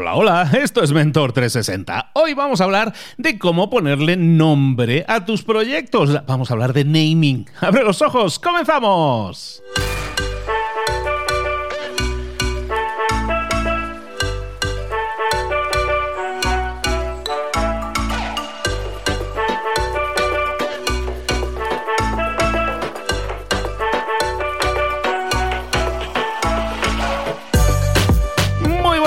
Hola, hola, esto es Mentor 360. Hoy vamos a hablar de cómo ponerle nombre a tus proyectos. Vamos a hablar de naming. ¡Abre los ojos! ¡Comenzamos!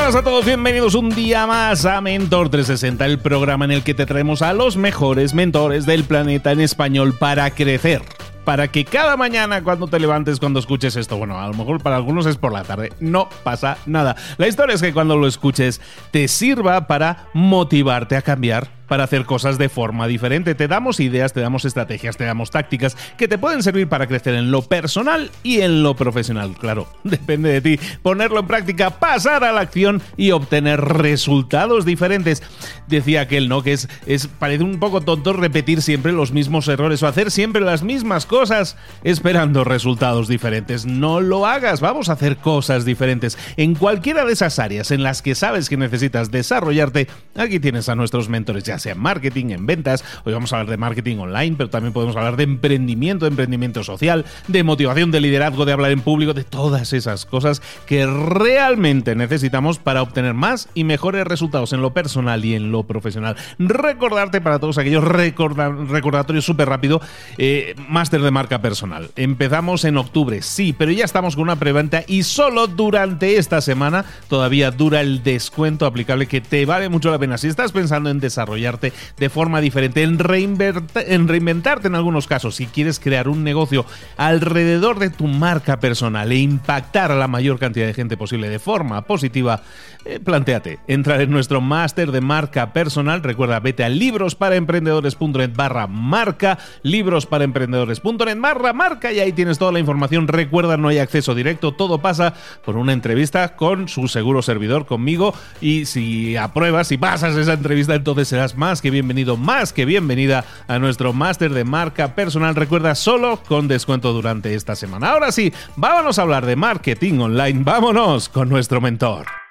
A todos, bienvenidos un día más a Mentor 360, el programa en el que te traemos a los mejores mentores del planeta en español para crecer. Para que cada mañana cuando te levantes, cuando escuches esto, bueno, a lo mejor para algunos es por la tarde, no pasa nada. La historia es que cuando lo escuches te sirva para motivarte a cambiar para hacer cosas de forma diferente. Te damos ideas, te damos estrategias, te damos tácticas que te pueden servir para crecer en lo personal y en lo profesional. Claro, depende de ti ponerlo en práctica, pasar a la acción y obtener resultados diferentes. Decía aquel, ¿no? Que es, es parece un poco tonto repetir siempre los mismos errores o hacer siempre las mismas cosas esperando resultados diferentes. No lo hagas, vamos a hacer cosas diferentes. En cualquiera de esas áreas en las que sabes que necesitas desarrollarte, aquí tienes a nuestros mentores ya sea en marketing, en ventas. Hoy vamos a hablar de marketing online, pero también podemos hablar de emprendimiento, de emprendimiento social, de motivación, de liderazgo, de hablar en público, de todas esas cosas que realmente necesitamos para obtener más y mejores resultados en lo personal y en lo profesional. Recordarte para todos aquellos recordatorios súper rápido, eh, máster de marca personal. Empezamos en octubre, sí, pero ya estamos con una preventa y solo durante esta semana todavía dura el descuento aplicable que te vale mucho la pena. Si estás pensando en desarrollar de forma diferente, en, en reinventarte en algunos casos, si quieres crear un negocio alrededor de tu marca personal e impactar a la mayor cantidad de gente posible de forma positiva, eh, planteate entrar en nuestro máster de marca personal. Recuerda, vete a librosparaemprendedores.net barra marca, librosparaemprendedores.net barra marca y ahí tienes toda la información. Recuerda, no hay acceso directo, todo pasa por una entrevista con su seguro servidor, conmigo, y si apruebas, si pasas esa entrevista, entonces serás más que bienvenido, más que bienvenida a nuestro máster de marca personal. Recuerda, solo con descuento durante esta semana. Ahora sí, vámonos a hablar de marketing online. Vámonos con nuestro mentor.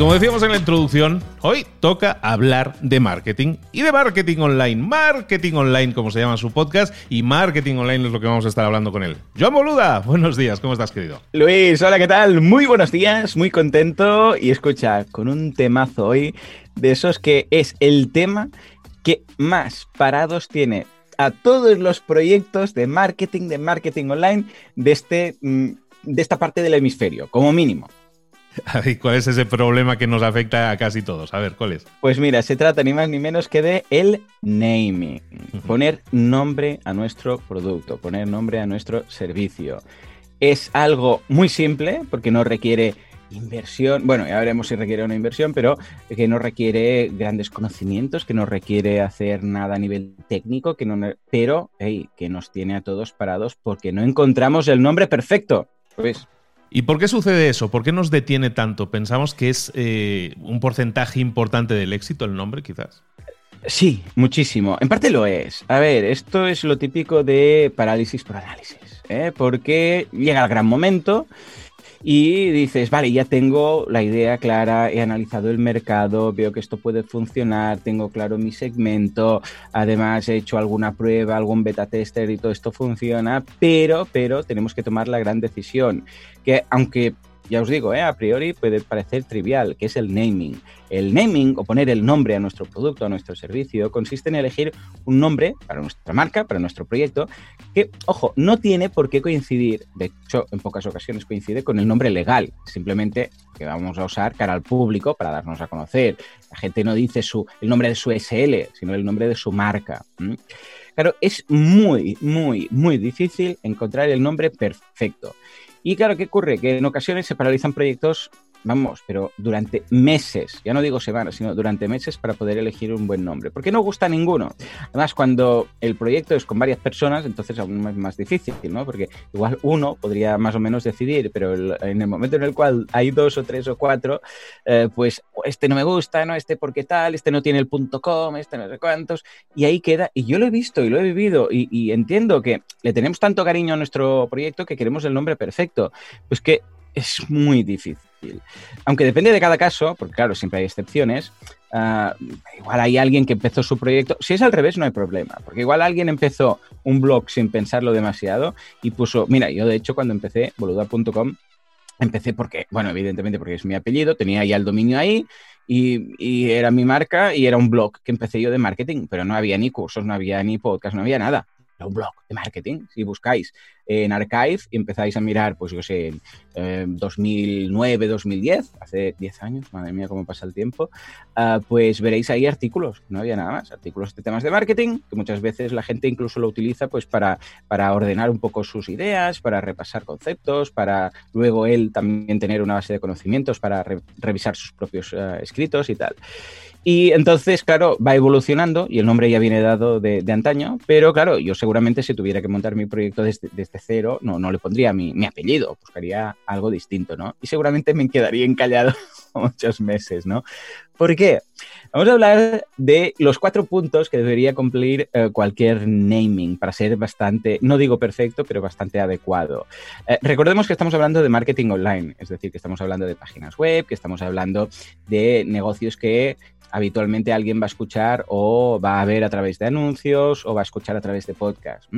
Como decíamos en la introducción, hoy toca hablar de marketing y de marketing online. Marketing online, como se llama su podcast, y marketing online es lo que vamos a estar hablando con él. Joan Boluda, buenos días, ¿cómo estás, querido? Luis, hola, ¿qué tal? Muy buenos días, muy contento. Y escucha, con un temazo hoy de esos que es el tema que más parados tiene a todos los proyectos de marketing, de marketing online de, este, mm, de esta parte del hemisferio, como mínimo. ¿Cuál es ese problema que nos afecta a casi todos? A ver, ¿cuál es? Pues mira, se trata ni más ni menos que de el naming. Poner nombre a nuestro producto, poner nombre a nuestro servicio. Es algo muy simple porque no requiere inversión, bueno, ya veremos si requiere una inversión, pero que no requiere grandes conocimientos, que no requiere hacer nada a nivel técnico, que no, pero que nos tiene a todos parados porque no encontramos el nombre perfecto. Pues ¿Y por qué sucede eso? ¿Por qué nos detiene tanto? ¿Pensamos que es eh, un porcentaje importante del éxito el nombre, quizás? Sí, muchísimo. En parte lo es. A ver, esto es lo típico de parálisis por análisis, ¿eh? porque llega el gran momento y dices, vale, ya tengo la idea clara, he analizado el mercado, veo que esto puede funcionar, tengo claro mi segmento, además he hecho alguna prueba, algún beta tester y todo esto funciona, pero, pero tenemos que tomar la gran decisión, que aunque ya os digo, eh, a priori puede parecer trivial, que es el naming. El naming o poner el nombre a nuestro producto, a nuestro servicio, consiste en elegir un nombre para nuestra marca, para nuestro proyecto, que, ojo, no tiene por qué coincidir, de hecho, en pocas ocasiones coincide con el nombre legal, simplemente que vamos a usar cara al público para darnos a conocer. La gente no dice su, el nombre de su SL, sino el nombre de su marca. Claro, es muy, muy, muy difícil encontrar el nombre perfecto. Y claro, ¿qué ocurre? Que en ocasiones se paralizan proyectos vamos, pero durante meses, ya no digo semanas, sino durante meses para poder elegir un buen nombre, porque no gusta ninguno. Además, cuando el proyecto es con varias personas, entonces aún es más difícil, ¿no? Porque igual uno podría más o menos decidir, pero en el momento en el cual hay dos o tres o cuatro, eh, pues este no me gusta, no este porque tal, este no tiene el punto com, este no sé cuántos, y ahí queda, y yo lo he visto y lo he vivido, y entiendo que le tenemos tanto cariño a nuestro proyecto que queremos el nombre perfecto, pues que es muy difícil. Aunque depende de cada caso, porque claro, siempre hay excepciones, uh, igual hay alguien que empezó su proyecto, si es al revés no hay problema, porque igual alguien empezó un blog sin pensarlo demasiado y puso, mira, yo de hecho cuando empecé boluda.com, empecé porque, bueno, evidentemente porque es mi apellido, tenía ya el dominio ahí y, y, era mi marca y era un blog que empecé yo de marketing, pero no había ni cursos, no había ni podcast, no había nada un blog de marketing. Si buscáis en Archive y empezáis a mirar, pues yo sé, en 2009, 2010, hace 10 años, madre mía, cómo pasa el tiempo, uh, pues veréis ahí artículos, no había nada más, artículos de temas de marketing, que muchas veces la gente incluso lo utiliza pues para, para ordenar un poco sus ideas, para repasar conceptos, para luego él también tener una base de conocimientos para re revisar sus propios uh, escritos y tal. Y entonces, claro, va evolucionando y el nombre ya viene dado de, de, antaño, pero claro, yo seguramente si tuviera que montar mi proyecto desde, desde cero, no, no le pondría mi, mi, apellido, buscaría algo distinto, ¿no? Y seguramente me quedaría encallado muchos meses, ¿no? ¿Por qué? Vamos a hablar de los cuatro puntos que debería cumplir eh, cualquier naming para ser bastante, no digo perfecto, pero bastante adecuado. Eh, recordemos que estamos hablando de marketing online, es decir, que estamos hablando de páginas web, que estamos hablando de negocios que habitualmente alguien va a escuchar o va a ver a través de anuncios o va a escuchar a través de podcast.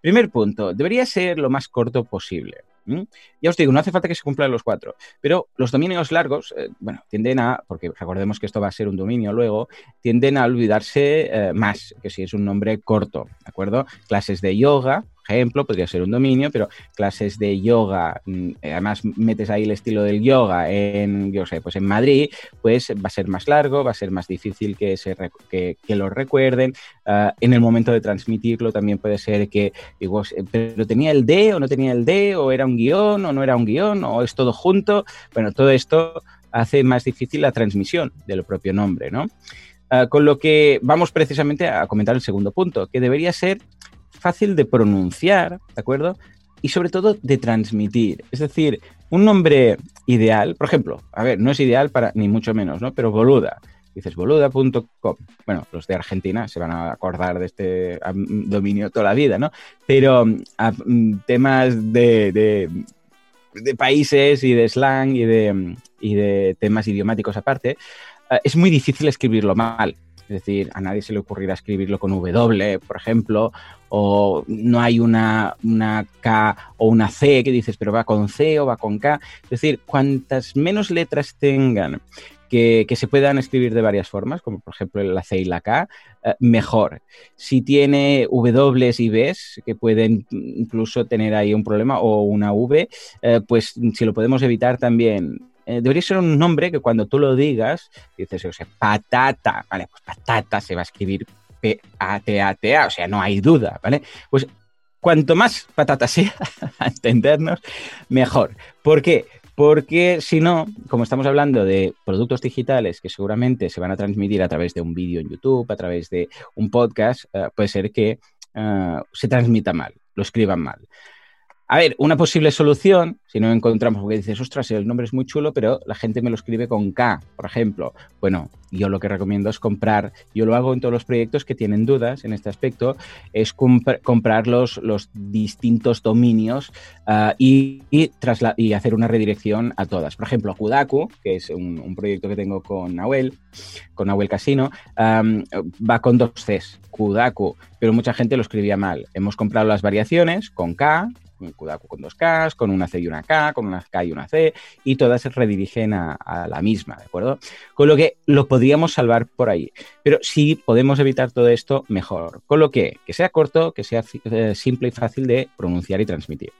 Primer punto, debería ser lo más corto posible. ¿M? Ya os digo, no hace falta que se cumplan los cuatro, pero los dominios largos, eh, bueno, tienden a, porque recordemos que esto va a ser un dominio luego, tienden a olvidarse eh, más que si es un nombre corto, ¿de acuerdo? Clases de yoga, ejemplo, podría ser un dominio, pero clases de yoga, mm, además metes ahí el estilo del yoga en, yo sé, pues en Madrid, pues va a ser más largo, va a ser más difícil que, se, que, que lo recuerden. Uh, en el momento de transmitirlo también puede ser que, digo, pero tenía el D o no tenía el D, o era un guion o no era un guion, o es todo junto. Bueno, todo esto hace más difícil la transmisión del propio nombre, ¿no? Uh, con lo que vamos precisamente a comentar el segundo punto, que debería ser fácil de pronunciar, ¿de acuerdo? Y sobre todo de transmitir. Es decir, un nombre ideal, por ejemplo, a ver, no es ideal para ni mucho menos, ¿no? Pero boluda. Dices boluda.com. Bueno, los de Argentina se van a acordar de este dominio toda la vida, ¿no? Pero temas de, de, países y de slang y de, y de temas idiomáticos aparte, es muy difícil escribirlo mal. Es decir, a nadie se le ocurrirá escribirlo con W, por ejemplo, o no hay una, una, K o una C que dices, pero va con C o va con K. Es decir, cuantas menos letras tengan que, que, se puedan escribir de varias formas, como por ejemplo la C y la K, eh, mejor. Si tiene W y Bs, que pueden incluso tener ahí un problema, o una V, eh, pues si lo podemos evitar también eh, debería ser un nombre que cuando tú lo digas, dices, o sea, patata, ¿vale? Pues patata se va a escribir P-A-T-A-T-A, o sea, no hay duda, ¿vale? Pues cuanto más patata sea, a entendernos, mejor. ¿Por qué? Porque si no, como estamos hablando de productos digitales que seguramente se van a transmitir a través de un vídeo en YouTube, a través de un podcast, uh, puede ser que uh, se transmita mal, lo escriban mal. A ver, una posible solución, si no encontramos, porque dices, ostras, el nombre es muy chulo, pero la gente me lo escribe con K, por ejemplo. Bueno, yo lo que recomiendo es comprar, yo lo hago en todos los proyectos que tienen dudas en este aspecto, es comp comprar los, los, distintos dominios uh, y, y, hacer una redirección a todas. Por ejemplo, Kudaku, que es un, proyecto que tengo con Nahuel, con Nahuel Casino, va con dos Cs, Kudaku, pero mucha gente lo escribía mal. Hemos comprado las variaciones con K, un Kudaku con dos Ks, con una C y una K, con una K y una C, y todas se redirigen a, la misma, ¿de acuerdo? Con lo que lo podríamos salvar por ahí. Pero si podemos evitar todo esto, mejor. Con lo que, que sea corto, que sea eh, simple y fácil de pronunciar y transmitir.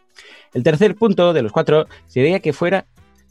El tercer punto de los cuatro sería que fuera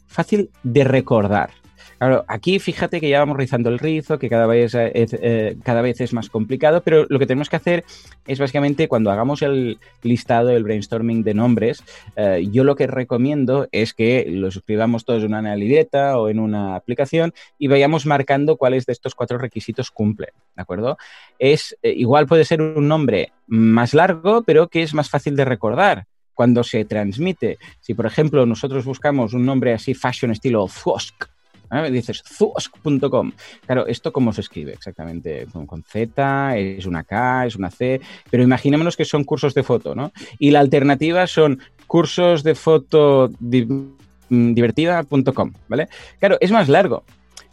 fácil de recordar. Claro, aquí fíjate que ya vamos rizando el rizo, que cada vez es, eh, cada vez es más complicado, pero lo que tenemos que hacer es básicamente cuando hagamos el listado, el brainstorming de nombres, eh, yo lo que recomiendo es que los escribamos todos en una libreta o en una aplicación y vayamos marcando cuáles de estos cuatro requisitos cumplen, ¿de acuerdo? Es, eh, igual puede ser un nombre más largo, pero que es más fácil de recordar cuando se transmite. Si, por ejemplo, nosotros buscamos un nombre así fashion estilo Fusk, ¿eh? dices zuosk.com. Claro, ¿esto cómo se escribe exactamente? Con, Z, es una K, es una C, pero imaginémonos que son cursos de foto, ¿no? Y la alternativa son cursos de foto mm, divertida.com, ¿vale? Claro, es más largo,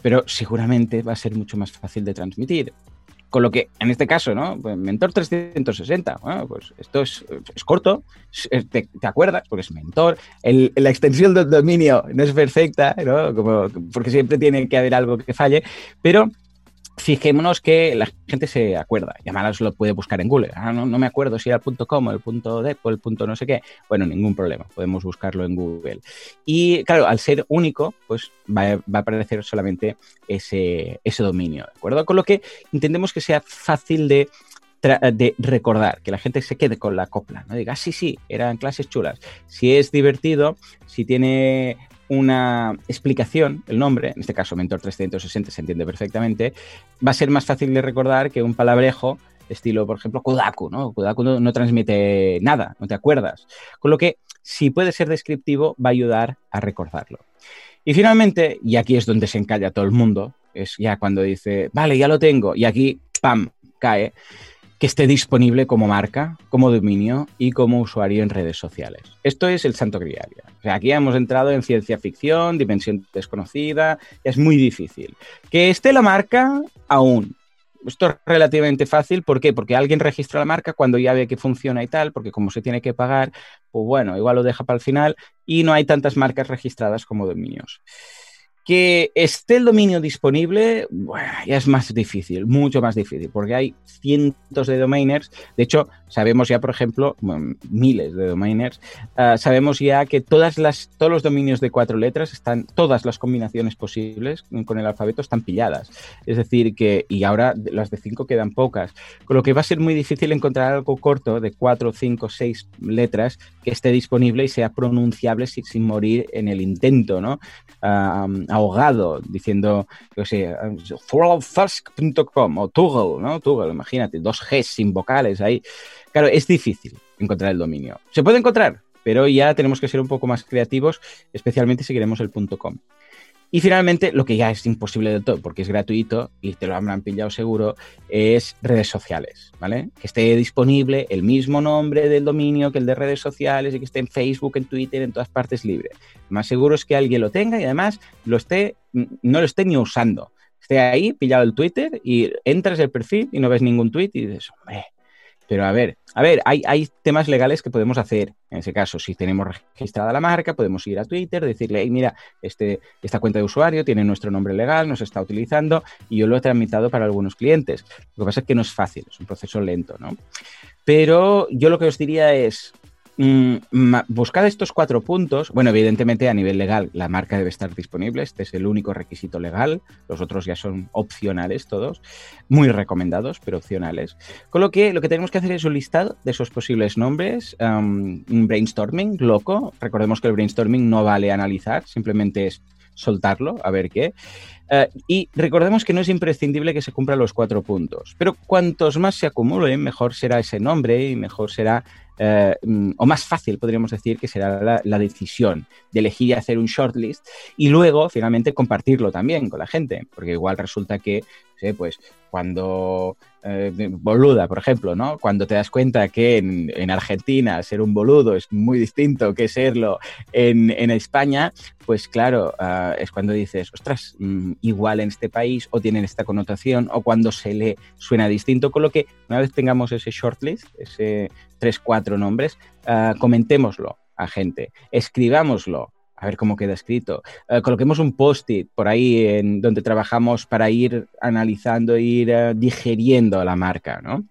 pero seguramente va a ser mucho más fácil de transmitir. Con lo que, en este caso, ¿no? Pues Mentor 360, bueno, pues esto es, corto, te, acuerdas, porque es Mentor. la extensión del dominio no es perfecta, ¿no? Como, porque siempre tiene que haber algo que falle, pero fijémonos que la gente se acuerda. Y además lo puede buscar en Google. Ah, no, me acuerdo si era el punto .com, el punto .dep o el punto no sé qué. Bueno, ningún problema. Podemos buscarlo en Google. Y claro, al ser único, pues va, a aparecer solamente ese, dominio. ¿De acuerdo? Con lo que intentemos que sea fácil de de recordar, que la gente se quede con la copla, no diga, ah, sí, sí, eran clases chulas. Si es divertido, si tiene una explicación, el nombre, en este caso Mentor 360 se entiende perfectamente, va a ser más fácil de recordar que un palabrejo estilo, por ejemplo, Kodaku, ¿no? Kodaku no, transmite nada, no te acuerdas. Con lo que, si puede ser descriptivo, va a ayudar a recordarlo. Y finalmente, y aquí es donde se encalla todo el mundo, es ya cuando dice, vale, ya lo tengo, y aquí, ¡pam!, cae que esté disponible como marca, como dominio y como usuario en redes sociales. Esto es el santo grial. O sea, aquí hemos entrado en ciencia ficción, dimensión desconocida, es muy difícil. Que esté la marca, aún. Esto es relativamente fácil, ¿por qué? Porque alguien registra la marca cuando ya ve que funciona y tal, porque como se tiene que pagar, pues bueno, igual lo deja para el final y no hay tantas marcas registradas como dominios. Que esté el dominio disponible ya es más difícil, mucho más difícil, porque hay cientos de domainers. De hecho, sabemos ya, por ejemplo, miles de domainers, ah, sabemos ya que todas las, todos los dominios de cuatro letras están, todas las combinaciones posibles con el alfabeto están pilladas. Es decir, que, y ahora las de cinco quedan pocas, con lo que va a ser muy difícil encontrar algo corto de cuatro, cinco, seis letras que esté disponible y sea pronunciable sin, sin morir en el intento, ¿no? Ah, ahogado diciendo, yo sé, o Tuggle, ¿no? Tuggle, imagínate, dos Gs sin vocales ahí. Claro, es difícil encontrar el dominio. Se puede encontrar, pero ya tenemos que ser un poco más creativos, especialmente si queremos el .com. Y finalmente, lo que ya es imposible de todo, porque es gratuito y te lo habrán pillado seguro, es redes sociales, ¿vale? Que esté disponible el mismo nombre del dominio que el de redes sociales y que esté en Facebook, en Twitter, en todas partes libre. Más seguro es que alguien lo tenga y además lo esté, no lo esté ni usando. Esté ahí, pillado el Twitter y entras el perfil y no ves ningún tweet y dices, hombre, pero a ver, a ver, hay, hay, temas legales que podemos hacer. En ese caso, si tenemos registrada la marca, podemos ir a Twitter, decirle, hey, mira, este, esta cuenta de usuario tiene nuestro nombre legal, nos está utilizando y yo lo he tramitado para algunos clientes. Lo que pasa es que no es fácil, es un proceso lento, ¿no? Pero yo lo que os diría es, Mm, buscad estos cuatro puntos. Bueno, evidentemente a nivel legal la marca debe estar disponible. Este es el único requisito legal. Los otros ya son opcionales todos. Muy recomendados, pero opcionales. Con lo que lo que tenemos que hacer es un listado de esos posibles nombres. un brainstorming loco. Recordemos que el brainstorming no vale analizar, simplemente es soltarlo, a ver qué. Eh, y recordemos que no es imprescindible que se cumplan los cuatro puntos, pero cuantos más se acumulen, mejor será ese nombre y mejor será eh, mm, o más fácil podríamos decir que será la, decisión de elegir y hacer un shortlist y luego finalmente compartirlo también con la gente, porque igual resulta que, pues cuando eh, boluda, por ejemplo, ¿no? Cuando te das cuenta que en, Argentina ser un boludo es muy distinto que serlo en, España, pues claro, ah, es cuando dices, ostras, mm, igual en este país o tienen esta connotación o cuando se le suena distinto, con lo que una vez tengamos ese shortlist, ese tres, cuatro nombres, uh, comentémoslo a gente, escribámoslo a ver cómo queda escrito. Eh, coloquemos un post-it por ahí en donde trabajamos para ir analizando, ir uh, digeriendo la marca, ¿no?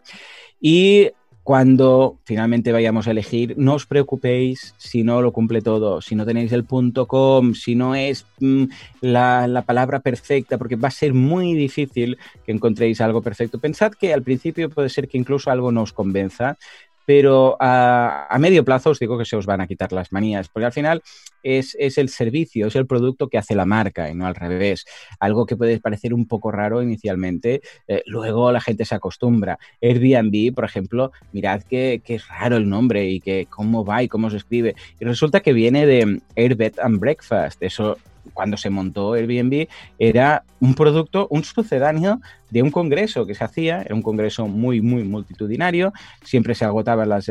Y cuando finalmente vayamos a elegir, no os preocupéis si no lo cumple todo, si no tenéis el punto com, si no es mm, la, la, palabra perfecta, porque va a ser muy difícil que encontréis algo perfecto. Pensad que al principio puede ser que incluso algo no os convenza, pero a, medio plazo os digo que se os van a quitar las manías, porque al final es, el servicio, es el producto que hace la marca y no al revés. Algo que puede parecer un poco raro inicialmente, eh, luego la gente se acostumbra. Airbnb, por ejemplo, mirad que, es raro el nombre y que cómo va y cómo se escribe. Y resulta que viene de Airbed and Breakfast. Eso cuando se montó Airbnb, era un producto, un sucedáneo de un congreso que se hacía, era un congreso muy, muy multitudinario, siempre se agotaban las,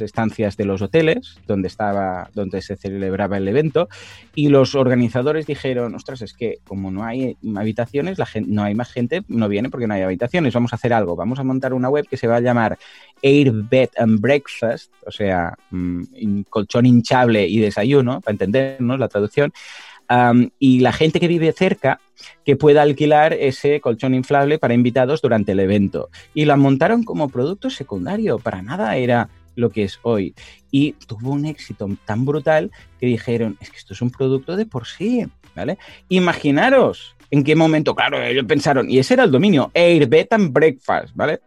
estancias de los hoteles donde, estaba, donde se celebraba el evento, y los organizadores dijeron, ostras, es que como no hay habitaciones, la gente, no hay más gente, no viene porque no hay habitaciones, vamos a hacer algo, vamos a montar una web que se va a llamar Air Bed and Breakfast, o sea, mm, colchón hinchable y desayuno, para entendernos la traducción, y la gente que vive cerca que pueda alquilar ese colchón inflable para invitados durante el evento. Y la montaron como producto secundario, para nada era lo que es hoy. Y tuvo un éxito tan brutal que dijeron, es que esto es un producto de por sí, ¿vale? Imaginaros en qué momento, claro, ellos pensaron, y ese era el dominio, airbedandbreakfast, ¿vale?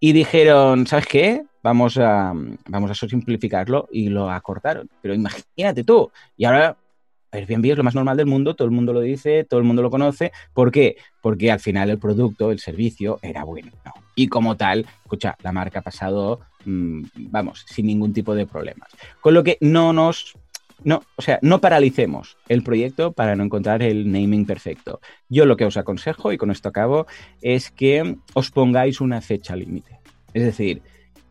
Y dijeron, ¿sabes qué? Vamos a, vamos a simplificarlo y lo acortaron. Pero imagínate tú, y ahora Airbnb es lo más normal del mundo, todo el mundo lo dice, todo el mundo lo conoce. ¿Por qué? Porque al final el producto, el servicio era bueno. Y como tal, escucha, la marca ha pasado, mm, vamos, sin ningún tipo de problemas. Con lo que no nos no, o sea, no paralicemos el proyecto para no encontrar el naming perfecto. Yo lo que os aconsejo, y con esto acabo, es que os pongáis una fecha límite. Es decir,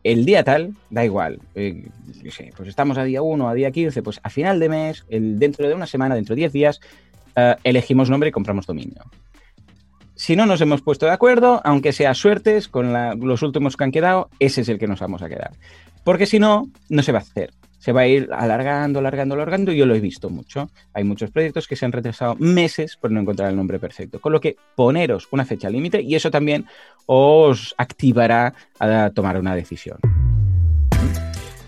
el día tal, da igual, eh, pues estamos a día 1, a día 15, pues a final de mes, el, dentro de una semana, dentro de 10 días, eh, elegimos nombre y compramos dominio. Si no nos hemos puesto de acuerdo, aunque sea suertes con los últimos que han quedado, ese es el que nos vamos a quedar. Porque si no, no se va a hacer se va a ir alargando, alargando, alargando, y yo lo he visto mucho. Hay muchos proyectos que se han retrasado meses por no encontrar el nombre perfecto. Con lo que poneros una fecha límite y eso también os activará a tomar una decisión.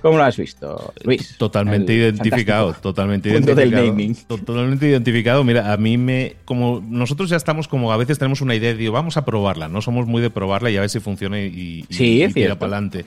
¿Cómo lo has visto, Luis? Totalmente identificado, totalmente identificado. Totalmente identificado. Mira, a mí me. Como nosotros ya estamos, como a veces tenemos una idea y digo, vamos a probarla. No somos muy de probarla y a ver si funciona y, y, tira para adelante.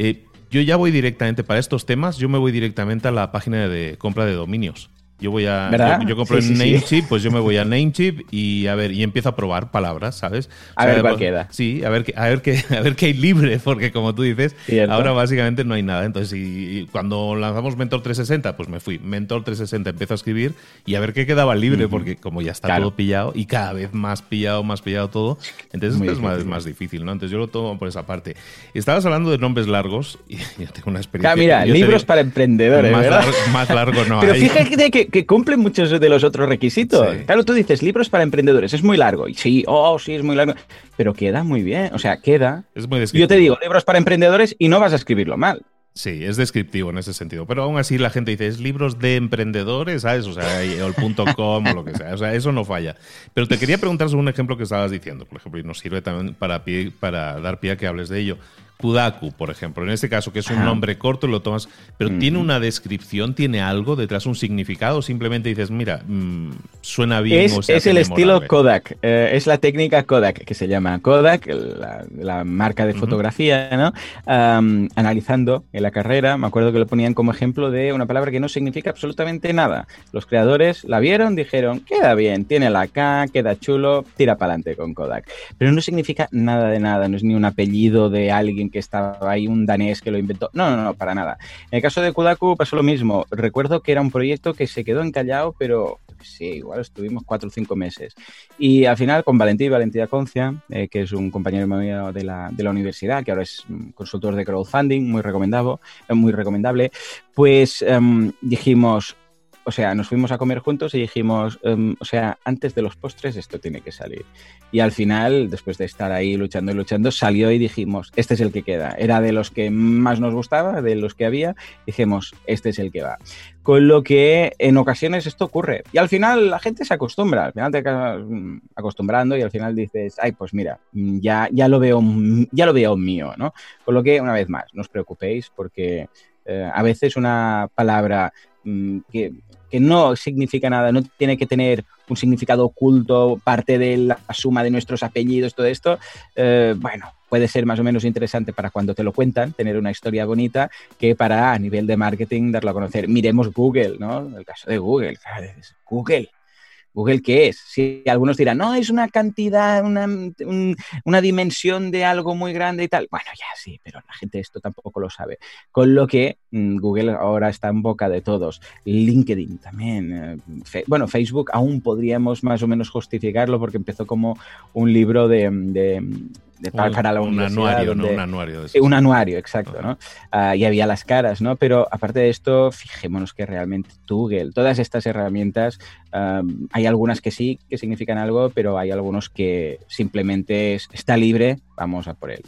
Eh, yo ya voy directamente para estos temas, yo me voy directamente a la página de compra de dominios. Yo voy a. Yo, compro en Namecheap, pues yo me voy a Namecheap y a ver, y empiezo a probar palabras, ¿sabes? a ver cuál queda. Sí, a ver, a ver qué, a ver qué hay libre, porque como tú dices, ahora básicamente no hay nada. Entonces, y, cuando lanzamos Mentor 360, pues me fui. Mentor 360 empiezo a escribir y a ver qué quedaba libre, porque como ya está todo pillado y cada vez más pillado, más pillado todo, entonces es más, más, difícil, ¿no? Entonces yo lo tomo por esa parte. Estabas hablando de nombres largos y yo tengo una experiencia. mira, libros para emprendedores. Más, ¿verdad? Largo, más largo no Pero fíjate que que, cumplen muchos de los otros requisitos. Claro, tú dices libros para emprendedores, es muy largo. Y sí, oh, sí, es muy largo. Pero queda muy bien. O sea, queda. Es muy Yo te digo, libros para emprendedores y no vas a escribirlo mal. Sí, es descriptivo en ese sentido. Pero aún así la gente dice, es libros de emprendedores, ¿sabes? O sea, o el punto com o lo que sea. O sea, eso no falla. Pero te quería preguntar sobre un ejemplo que estabas diciendo, por ejemplo, y nos sirve también para, para dar pie a que hables de ello. Kudaku, por ejemplo, en este caso, que es un nombre corto, lo tomas, pero tiene una descripción, tiene algo detrás, un significado, simplemente dices, mira, mm, suena bien. Es, o sea, es el estilo Kodak, eh, es la técnica Kodak, que se llama Kodak, la, marca de fotografía, ¿no? analizando en la carrera, me acuerdo que lo ponían como ejemplo de una palabra que no significa absolutamente nada. Los creadores la vieron, dijeron, queda bien, tiene la K, queda chulo, tira para adelante con Kodak. Pero no significa nada de nada, no es ni un apellido de alguien que estaba ahí, un danés que lo inventó. No, no, no, para nada. En el caso de Kudaku pasó lo mismo. Recuerdo que era un proyecto que se quedó encallado, pero sí, igual estuvimos cuatro o cinco meses. Y al final, con Valentín Valentía Concia, eh, que es un compañero mío de la, de la universidad, que ahora es consultor de crowdfunding, muy recomendable, muy recomendable pues em, dijimos, o sea, nos fuimos a comer juntos y dijimos, em, o sea, antes de los postres esto tiene que salir. Y al final, después de estar ahí luchando y luchando, salió y dijimos, este es el que queda. Era de los que más nos gustaba, de los que había, dijimos, este es el que va. Con lo que en ocasiones esto ocurre. Y al final la gente se acostumbra, al final te acabas mm, acostumbrando y al final dices, ay, pues mira, mm, ya, ya, lo, veo, mm, ya lo veo mío, ¿no? Con lo que, una vez más, no os preocupéis porque eh, a veces una palabra que, que, no significa nada, no tiene que tener un significado oculto, parte de la suma de nuestros apellidos, todo esto, eh, bueno, puede ser más o menos interesante para cuando te lo cuentan, tener una historia bonita, que para a nivel de marketing darlo a conocer. Miremos Google, ¿no? El caso de Google, Google Google, ¿qué es? Si algunos dirán, no, es una cantidad, una, dimensión de algo muy grande y tal. Bueno, ya sí, pero la gente esto tampoco lo sabe. Con lo que mm, Google ahora está en boca de todos. LinkedIn también. Eh, bueno, Facebook aún podríamos más o menos justificarlo porque empezó como un libro de para, un, anuario, ¿no? Un anuario. un anuario, exacto, ¿no? Ah, y había las caras, ¿no? Pero aparte de esto, fijémonos que realmente Google, todas estas herramientas, hay algunas que sí, que significan algo, pero hay algunos que simplemente está libre, vamos a por él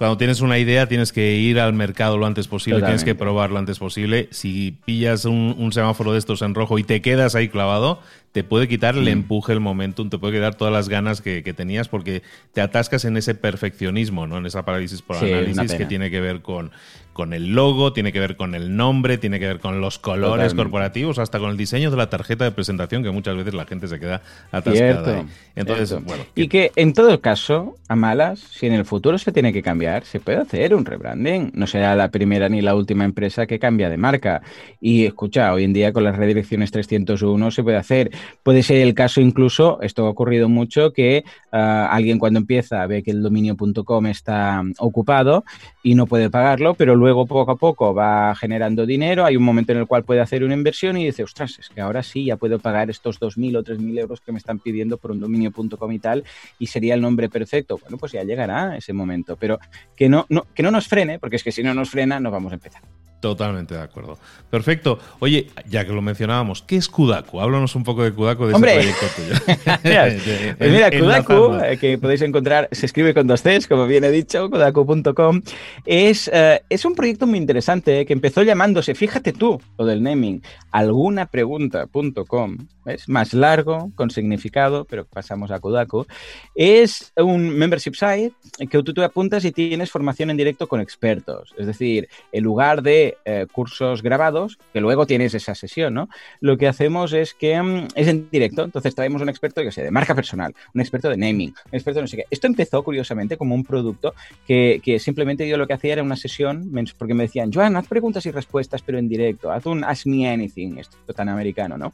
cuando tienes una idea tienes que ir al mercado lo antes posible, tienes que probar lo antes posible. Si pillas un, semáforo de estos en rojo y te quedas ahí clavado, te puede quitar el empuje, el momentum, te puede quedar todas las ganas que, tenías porque te atascas en ese perfeccionismo, ¿no? En esa parálisis por análisis que tiene que ver con, con el logo, tiene que ver con el nombre, tiene que ver con los colores corporativos, hasta con el diseño de la tarjeta de presentación, que muchas veces la gente se queda atascada. Entonces, bueno. Y que en todo caso, a malas, si en el futuro se tiene que cambiar, se puede hacer un rebranding. No será la primera ni la última empresa que cambia de marca. Y escucha, hoy en día con las redirecciones 301 se puede hacer. Puede ser el caso incluso, esto ha ocurrido mucho, que ah, alguien cuando empieza ve que el dominio.com está ocupado y no puede pagarlo, pero luego poco a poco va generando dinero, hay un momento en el cual puede hacer una inversión y dice, ostras, es que ahora sí ya puedo pagar estos 2.000 o 3.000 euros que me están pidiendo por un dominio.com y tal, y sería el nombre perfecto. Bueno, pues ya llegará ese momento, pero que no, no, que no nos frene, porque es que si no nos frena no vamos a empezar. Totalmente de acuerdo. Perfecto. Oye, ya que lo mencionábamos, ¿qué es Kudaku? Háblanos un poco de Kudaku, de ¡Hombre! ese proyecto tuyo. pues mira, Kudaku, eh, que podéis encontrar, se escribe con dos Cs, como bien he dicho, kudaku.com, es, eh, es un proyecto muy interesante eh, que empezó llamándose, fíjate tú, lo del naming, algunapregunta.com, es más largo, con significado, pero pasamos a Kudaku. Es un membership site que tú te apuntas y tienes formación en directo con expertos. Es decir, en lugar de eh, cursos grabados, que luego tienes esa sesión, ¿no? Lo que hacemos es que mm, es en directo, entonces traemos un experto, yo sé, de marca personal, un experto de naming, un experto de no sé qué. Esto empezó, curiosamente, como un producto que, simplemente yo lo que hacía era una sesión, porque me decían, Joan, haz preguntas y respuestas, pero en directo, haz un Ask Me Anything, esto tan americano, ¿no?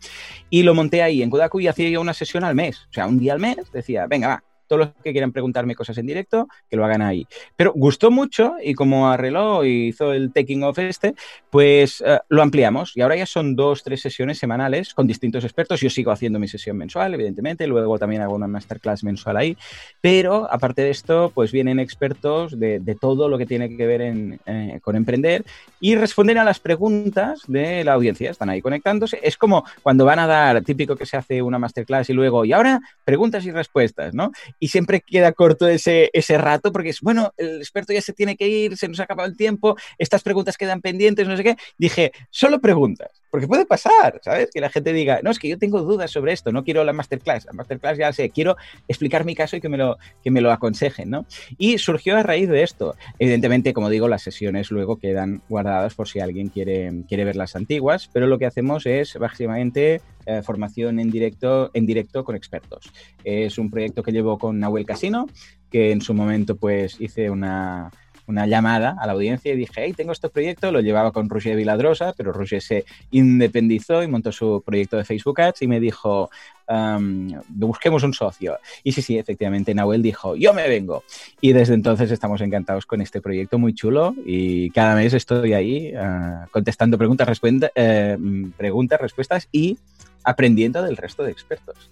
Y lo monté ahí en Kodaku y hacía yo una sesión al mes, o sea, un día al mes, decía, venga, va, todos los que quieran preguntarme cosas en directo, que lo hagan ahí. Pero gustó mucho y como arregló y hizo el taking off este, pues eh, lo ampliamos y ahora ya son dos, tres sesiones semanales con distintos expertos. Yo sigo haciendo mi sesión mensual, evidentemente, luego también hago una masterclass mensual ahí, pero aparte de esto, pues vienen expertos de, todo lo que tiene que ver eh, con emprender y responden a las preguntas de la audiencia. Están ahí conectándose. Es como cuando van a dar, típico que se hace una masterclass y luego, y ahora preguntas y respuestas, ¿no? Y siempre queda corto ese, ese rato porque es, bueno, el experto ya se tiene que ir, se nos ha acabado el tiempo, estas preguntas quedan pendientes, no sé qué. Dije, solo preguntas, porque puede pasar, ¿sabes? Que la gente diga, no, es que yo tengo dudas sobre esto, no quiero la masterclass, la masterclass ya sé, quiero explicar mi caso y que me lo, que me lo aconsejen, ¿no? Y surgió a raíz de esto. Evidentemente, como digo, las sesiones luego quedan guardadas por si alguien quiere, quiere ver las antiguas, pero lo que hacemos es básicamente eh, formación en directo, en directo con expertos. Es un proyecto que llevo con Nahuel Casino, que en su momento pues hice una, llamada a la audiencia y dije, hey, tengo este proyecto, lo llevaba con Roger Viladrosa, pero Roger se independizó y montó su proyecto de Facebook Ads y me dijo, busquemos un socio. Y sí, sí, efectivamente, Nahuel dijo, yo me vengo. Y desde entonces estamos encantados con este proyecto muy chulo y cada mes estoy ahí ah, contestando preguntas, eh, preguntas, respuestas y aprendiendo del resto de expertos.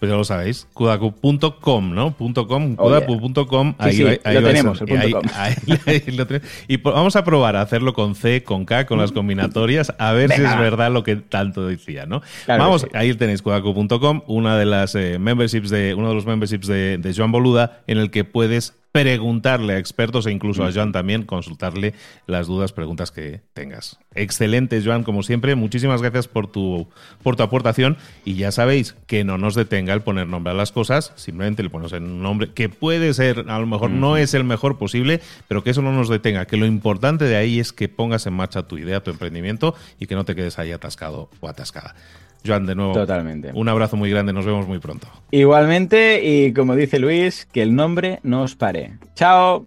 Pues ya lo sabéis, kudaku.com, ¿no? .com, kudaku.com. ahí, sí, ahí, lo tenemos, el ahí, ahí, lo tenemos. Y vamos a probar a hacerlo con C, con K, con las combinatorias, a ver si es verdad lo que tanto decía, ¿no? vamos, ahí tenéis kudaku.com, una de las eh, memberships de, uno de los memberships de, de Joan Boluda, en el que puedes preguntarle a expertos e incluso a Joan también, consultarle las dudas, preguntas que tengas. Excelente, Joan, como siempre. Muchísimas gracias por tu, por tu aportación. Y ya sabéis que no nos detenga el poner nombre a las cosas, simplemente le ponemos un nombre que puede ser, a lo mejor no es el mejor posible, pero que eso no nos detenga. Que lo importante de ahí es que pongas en marcha tu idea, tu emprendimiento y que no te quedes ahí atascado o atascada. Joan, de nuevo. Totalmente. Un abrazo muy grande, nos vemos muy pronto. Igualmente, y como dice Luis, que el nombre no os pare. ¡Chao!